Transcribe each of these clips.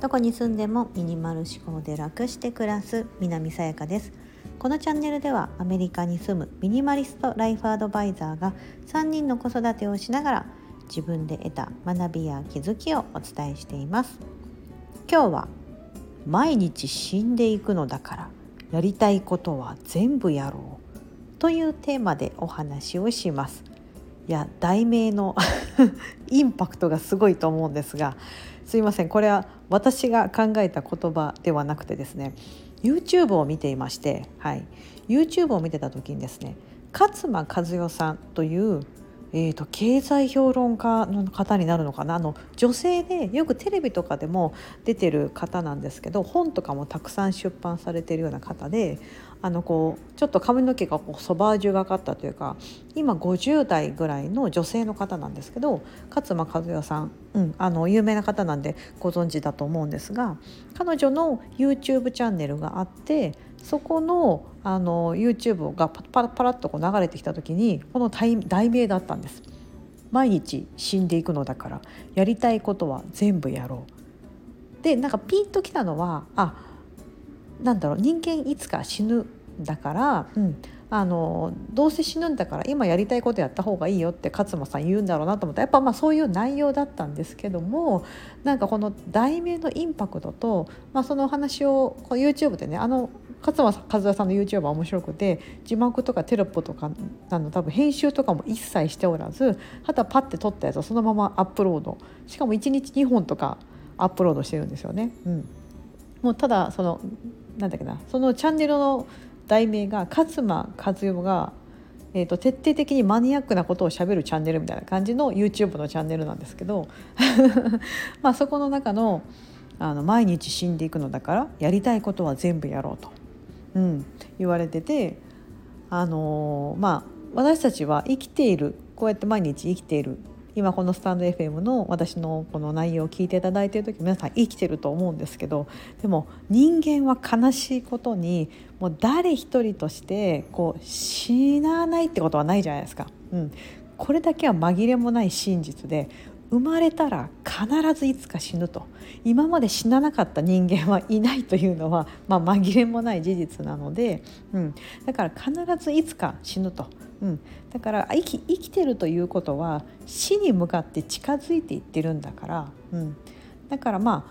どこに住んでもミニマル思考で楽して暮らす南さやかです。このチャンネルではアメリカに住むミニマリストライフアドバイザーが3人の子育てをしながら自分で得た学びや気づきをお伝えしています。今日は毎日死んでいくのだからやりたいことは全部やろうというテーマでお話をします。いや題名の インパクトがすごいと思うんですがすいません。これは私が考えた言葉ではなくてですね YouTube を見ていまして、はい、YouTube を見てた時にですね勝間和代さんというえーと、経済評論家の方になるのかな？あの女性でよくテレビとかでも出てる方なんですけど本とかもたくさん出版されてるような方であのこうちょっと髪の毛がこうソバージュがかったというか今50代ぐらいの女性の方なんですけど勝間和代さん、うん、あの有名な方なんでご存知だと思うんですが彼女の YouTube チャンネルがあってそこのあの YouTube がパラパラっとこう流れてきた時にこの題名だったんです。毎日死んでいくのだからやりたいことは全部やろう。でなんかピンときたのはあなんだろう人間いつか死ぬだから、うん、あのどうせ死ぬんだから今やりたいことやった方がいいよって勝間さん言うんだろうなと思った。やっぱまあそういう内容だったんですけどもなんかこの題名のインパクトと、まあ、そのお話をこう YouTube でねあの勝間和田さんの YouTube は面白くて字幕とかテロップとかあの多分編集とかも一切しておらずあとはパッて撮ったやつをそのままアップロード。しかも1日2本とかアップロードしてるんですよね。うん、もうただそのなんだっけなそのチャンネルの題名が勝間和代が、えーと、徹底的にマニアックなことをしゃべるチャンネルみたいな感じの YouTube のチャンネルなんですけど まあそこの中のあの「毎日死んでいくのだからやりたいことは全部やろうと」うん、言われててあのー、まあ私たちは生きているこうやって毎日生きている今このスタンド FM の私のこの内容を聞いていただいている時皆さん生きてると思うんですけどでも人間は悲しいことにもう誰一人としてこう死なないってことはないじゃないですか。うん、これだけは紛れもない真実で生まれたら必ずいつか死ぬと。今まで死ななかった人間はいないというのは、まあ、紛れもない事実なので、うん、だから必ずいつか死ぬと。うん、だから生き生きてるということは死に向かって近づいていってるんだから、うん、だからま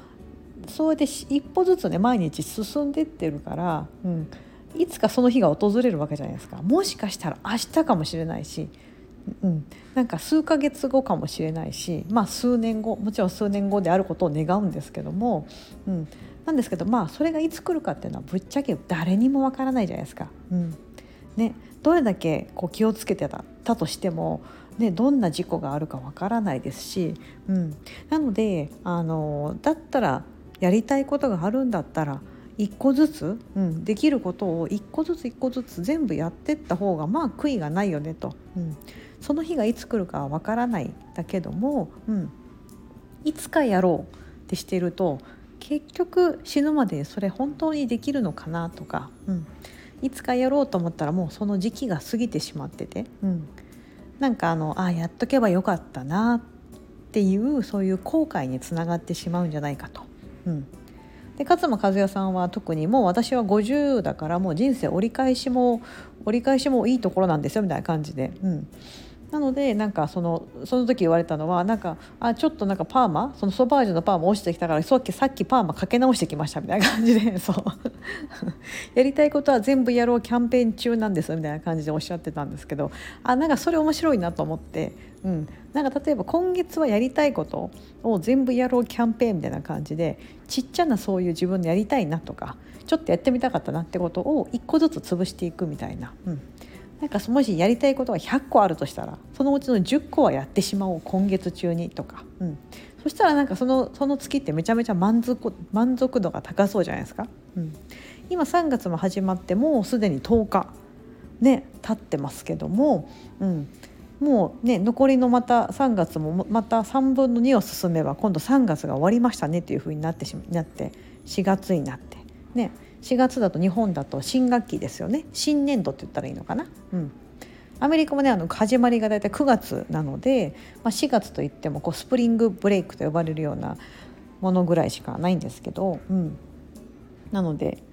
あそうやって一歩ずつね毎日進んでってるから、うん、いつかその日が訪れるわけじゃないですか。もしかしたら明日かもしれないし、うん、なんか数ヶ月後かもしれないし、まあ、数年後もちろん数年後であることを願うんですけども、うん、なんですけどまあそれがいつ来るかっていうのはぶっちゃけ誰にもわからないじゃないですか。うん。ね、どれだけこう気をつけてたたとしても、ね、どんな事故があるかわからないですし、うん、なのであのだったらやりたいことがあるんだったら一個ずつ、うん、できることを一個ずつ一個ずつ全部やってった方がまあ悔いがないよねと、うん、その日がいつ来るかはわからないだけども、うん、いつかやろうってしてると結局死ぬまでそれ本当にできるのかなとか、うん、いつかやろうと思ったらもうその時期が過ぎてしまってて、うん、なんかあのあやっとけばよかったなっていうそういう後悔につながってしまうんじゃないかと。うん。で勝間和代さんは特にもう私は50だからもう人生折り返しも折り返しもいいところなんですよみたいな感じで、うん、なのでなんかそのその時言われたのはなんかあちょっとなんかパーマそのソバージュのパーマ落ちてきたからさっきさっきパーマかけ直してきましたみたいな感じで そう やりたいことは全部やろうキャンペーン中なんですみたいな感じでおっしゃってたんですけどあなんかそれ面白いなと思って、うん、なんか例えば今月はやりたいことを全部やろうキャンペーンみたいな感じでちっちゃなそういう自分でやりたいなとかちょっとやってみたかったなってことを一個ずつ潰していくみたいな。うんなんかもしやりたいことが100個あるとしたらそのうちの10個はやってしまおう今月中にとか、うん、そしたらなんかそのその月ってめちゃめちゃ満足満足度が高そうじゃないですか、うん、今3月も始まってもうすでに10日ね経ってますけども、うん、もうね残りのまた3月もまた3分の2を進めば今度3月が終わりましたねっていうふうになってしなって4月になって。ね。4月だと日本だと新学期ですよね。新年度って言ったらいいのかな？うん。アメリカもねあの始まりが大体9月なので、まあ、4月といってもこうスプリングブレイクと呼ばれるようなものぐらいしかないんですけど、うん、なので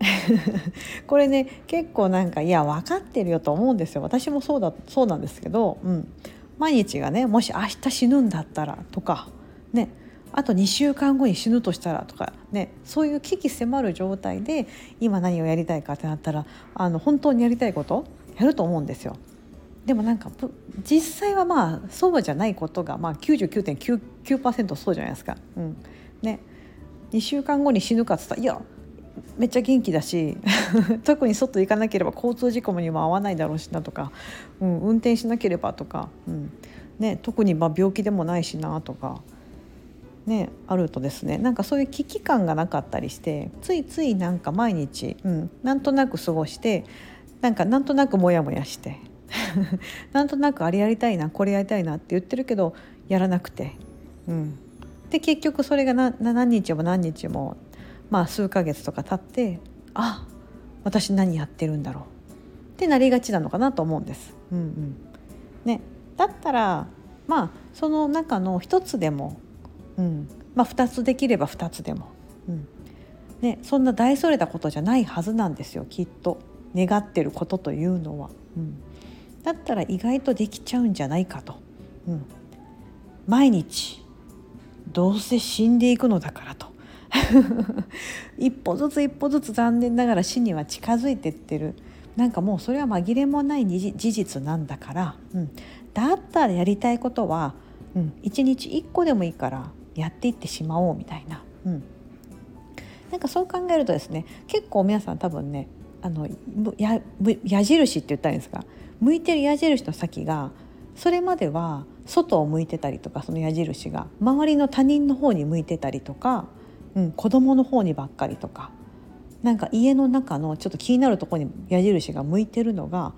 これね結構なんかいや分かってるよと思うんですよ。私もそうだそうなんですけど、うん、毎日がねもし明日死ぬんだったらとかね。あと2週間後に死ぬとしたらとかねそういう危機迫る状態で今何をやりたいかってなったらあの本当にやりたいことやると思うんですよ。でもなんか実際はまあそうじゃないことが、まあ、99.99%そうじゃないですか。うんね、2週間後に死ぬかっつったらいやめっちゃ元気だし 特に外行かなければ交通事故にも合わないだろうしなとか、うん、運転しなければとか、うんね、特にま病気でもないしなとか、ね、あるとですねなんかそういう危機感がなかったりしてついついなんか毎日、うん、なんとなく過ごしてなんかなんとなくモヤモヤして なんとなくあれやりたいなこれやりたいなって言ってるけどやらなくて。うん、で結局それが何日も何日もまあ数ヶ月とか経ってあ私何やってるんだろうってなりがちなのかなと思うんです。うんうんね、だったらまあその中の一つでも、うん。まあ、2つできれば2つでも、うん。ね、そんな大それたことじゃないはずなんですよきっと。願ってることというのは。うん、だったら意外とできちゃうんじゃないかと。うん、毎日どうせ死んでいくのだからと。一歩ずつ一歩ずつ残念ながら死には近づいてってる。なんかもうそれは紛れもない事実なんだから、うん、だったらやりたいことは、うん、1日1個でもいいからやっていってしまおうみたいな、うん、なんかそう考えるとですね結構皆さん多分ねあのや矢印って言ったらいいんですか？向いてる矢印の先がそれまでは外を向いてたりとかその矢印が周りの他人の方に向いてたりとかうん、子供の方にばっかりとかなんか家の中のちょっと気になるところに矢印が向いてるのが、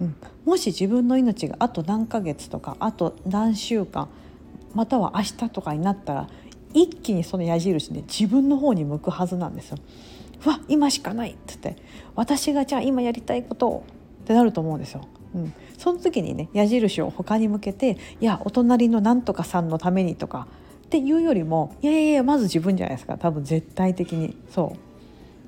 うん、もし自分の命があと何ヶ月とかあと何週間または明日とかになったら一気にその矢印で自分の方に向くはずなんですよ。うわ今しかないって言って私がじゃあ今やりたいことをってなると思うんですよ。うん、その時にね矢印を他に向けていやお隣のなんとかさんのためにとかっていうよりもいやいやいやまず自分じゃないですか。多分絶対的に。そ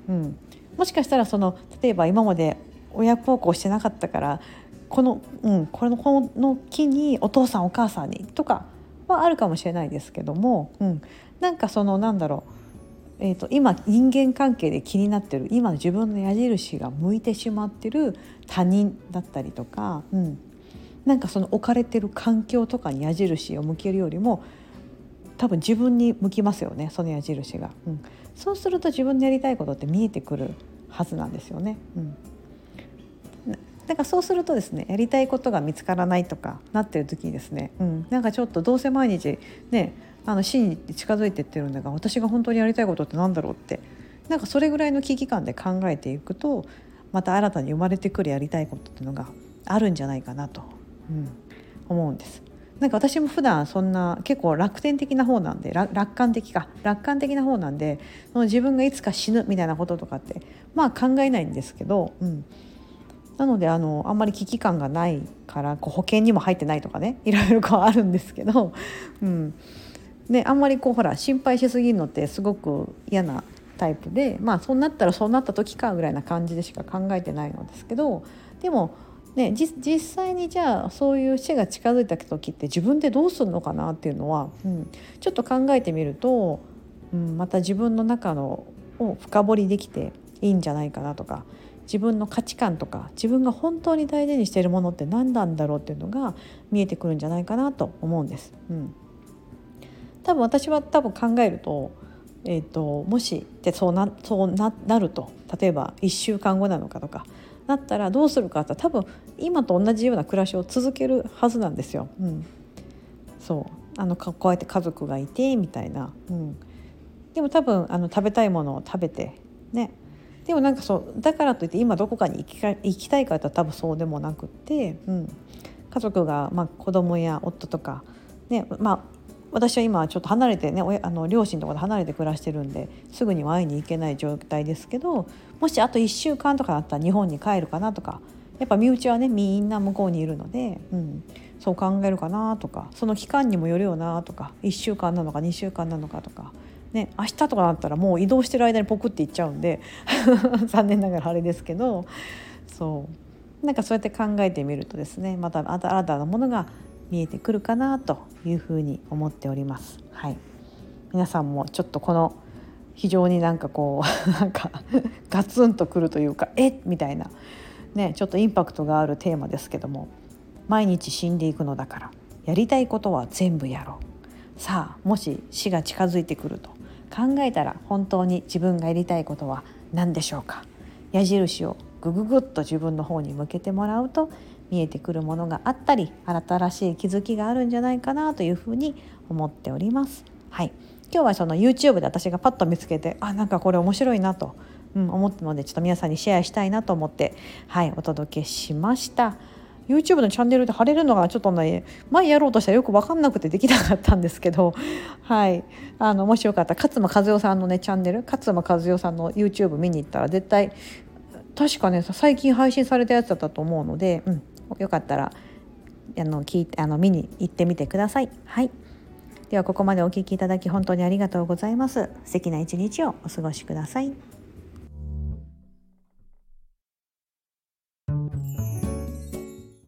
う、うん、もしかしたらその例えば今まで親孝行してなかったからこの,、うん、これのこの木にお父さんお母さんにとかはあるかもしれないですけども、うん、なんかそのなんだろう、えーと、今人間関係で気になってる今自分の矢印が向いてしまってる他人だったりとか、うん、なんかその置かれてる環境とかに矢印を向けるよりも多分自分に向きますよねその矢印が、うん、そうすると自分でやりたいことって見えてくるはずなんですよね。うん。だからそうするとですねやりたいことが見つからないとかなってる時にですね、うん、なんかちょっとどうせ毎日ねあの死に近づいてってるんだが私が本当にやりたいことって何だろうってなんかそれぐらいの危機感で考えていくとまた新たに生まれてくるやりたいことっていうのがあるんじゃないかなと、うん、思うんです。なんか私も普段そんな結構楽天的な方なんで楽観的か楽観的な方なんでその自分がいつか死ぬみたいなこととかってまあ考えないんですけど、うん、なのであのあんまり危機感がないからこう保険にも入ってないとかね いろいろこうあるんですけど、うん。ね、あんまりこうほら心配しすぎるのってすごく嫌なタイプでまあそうなったらそうなった時かぐらいな感じでしか考えてないのですけどでもね、実際にじゃあそういう死が近づいた時って自分でどうするのかなっていうのは、うん、ちょっと考えてみると、うん、また自分の中のを深掘りできていいんじゃないかなとか自分の価値観とか自分が本当に大事にしているものって何なんだろうっていうのが見えてくるんじゃないかなと思うんです。うん、多分私は多分考えると,、えーと、もしってそうなそうななると例えば1週間後なのかとかなったらどうするかって多分今と同じような暮らしを続けるはずなんですよ。うん、そう。あのこうやって家族がいてみたいな、うん、でも多分あの食べたいものを食べてね。でもなんかそうだからといって今どこかに行きか行きたいかと多分そうでもなくって、うん、家族が、まあ、子供や夫とか、ねまあ、私は今ちょっと離れてねあの両親とかで離れて暮らしてるんですぐには会いに行けない状態ですけどもしあと1週間とかだったら日本に帰るかなとかやっぱ身内はねみんな向こうにいるので、うん、そう考えるかなとかその期間にもよるよなとか1週間なのか2週間なのかとか。ね、明日とかだったらもう移動してる間にポクっていっちゃうんで 残念ながらあれですけどそう。なんかそうやって考えてみるとですねまた新たなものが見えてくるかなというふうに思っております。はい、皆さんもちょっとこの非常になんかこう なんかガツンとくるというかえっ？みたいな、ね、ちょっとインパクトがあるテーマですけども毎日死んでいくのだからやりたいことは全部やろう。さあもし死が近づいてくると考えたら本当に自分がやりたいことは何でしょうか？矢印をぐぐぐっと自分の方に向けてもらうと見えてくるものがあったり新しい気づきがあるんじゃないかなというふうに思っております。はい、今日はその YouTube で私がパッと見つけてあなんかこれ面白いなと、うん、思ったのでちょっと皆さんにシェアしたいなと思ってはいお届けしました。YouTube のチャンネルで貼れるのがちょっとね前やろうとしたらよく分かんなくてできなかったんですけど、はい、あのもしよかったら勝間和代さんのねチャンネル勝間和代さんの YouTube 見に行ったら絶対確かね最近配信されたやつだったと思うので、うん、よかったらあの聞いてあの見に行ってみてください。はいではここまでお聴きいただき本当にありがとうございます。素敵な一日をお過ごしください。